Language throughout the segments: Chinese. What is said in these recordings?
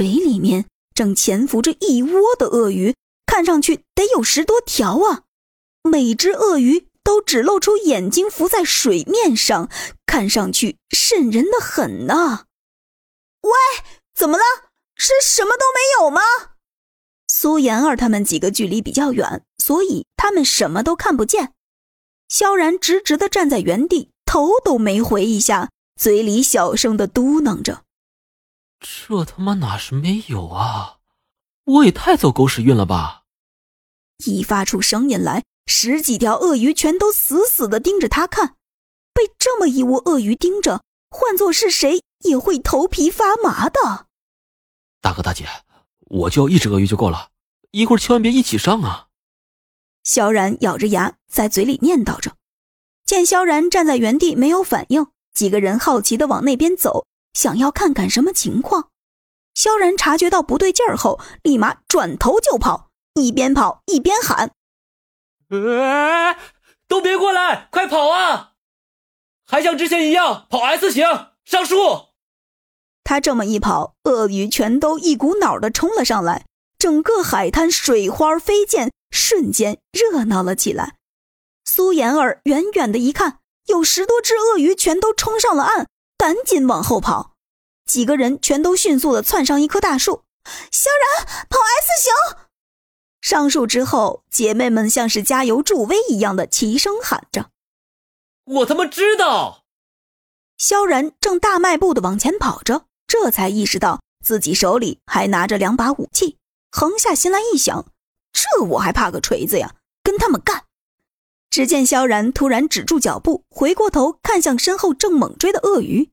水里面正潜伏着一窝的鳄鱼，看上去得有十多条啊！每只鳄鱼都只露出眼睛浮在水面上，看上去瘆人的很呐。喂，怎么了？是什么都没有吗？苏妍儿他们几个距离比较远，所以他们什么都看不见。萧然直直的站在原地，头都没回一下，嘴里小声的嘟囔着：“这他妈哪是没有啊？我也太走狗屎运了吧！”一发出声音来，十几条鳄鱼全都死死的盯着他看。被这么一窝鳄鱼盯着，换做是谁也会头皮发麻的。大哥大姐。我就要一只鳄鱼就够了，一会儿千万别一起上啊！萧然咬着牙在嘴里念叨着。见萧然站在原地没有反应，几个人好奇的往那边走，想要看看什么情况。萧然察觉到不对劲儿后，立马转头就跑，一边跑一边喊：“哎，都别过来，快跑啊！还像之前一样跑 S 型上树！”他这么一跑，鳄鱼全都一股脑的冲了上来，整个海滩水花飞溅，瞬间热闹了起来。苏妍儿远远的一看，有十多只鳄鱼全都冲上了岸，赶紧往后跑。几个人全都迅速的窜上一棵大树。萧然跑 S 型，上树之后，姐妹们像是加油助威一样的齐声喊着：“我他妈知道！”萧然正大迈步的往前跑着。这才意识到自己手里还拿着两把武器，横下心来一想，这我还怕个锤子呀！跟他们干！只见萧然突然止住脚步，回过头看向身后正猛追的鳄鱼。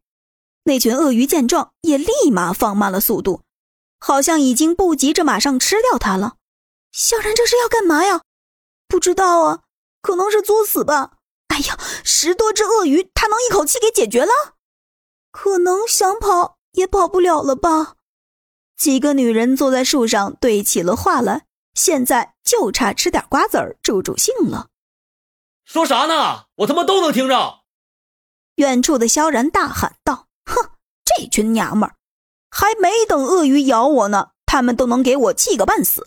那群鳄鱼见状，也立马放慢了速度，好像已经不急着马上吃掉它了。萧然这是要干嘛呀？不知道啊，可能是作死吧。哎呀，十多只鳄鱼，他能一口气给解决了？可能想跑。也跑不了了吧？几个女人坐在树上对起了话来，现在就差吃点瓜子儿助助兴了。说啥呢？我他妈都能听着！远处的萧然大喊道：“哼，这群娘们儿，还没等鳄鱼咬我呢，他们都能给我气个半死！”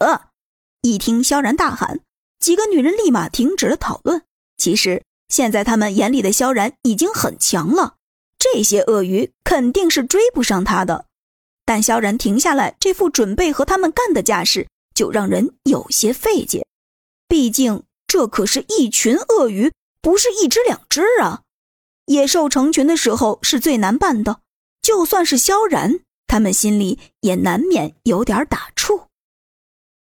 一听萧然大喊，几个女人立马停止了讨论。其实现在他们眼里的萧然已经很强了。这些鳄鱼肯定是追不上他的，但萧然停下来这副准备和他们干的架势，就让人有些费解。毕竟这可是一群鳄鱼，不是一只两只啊！野兽成群的时候是最难办的，就算是萧然，他们心里也难免有点打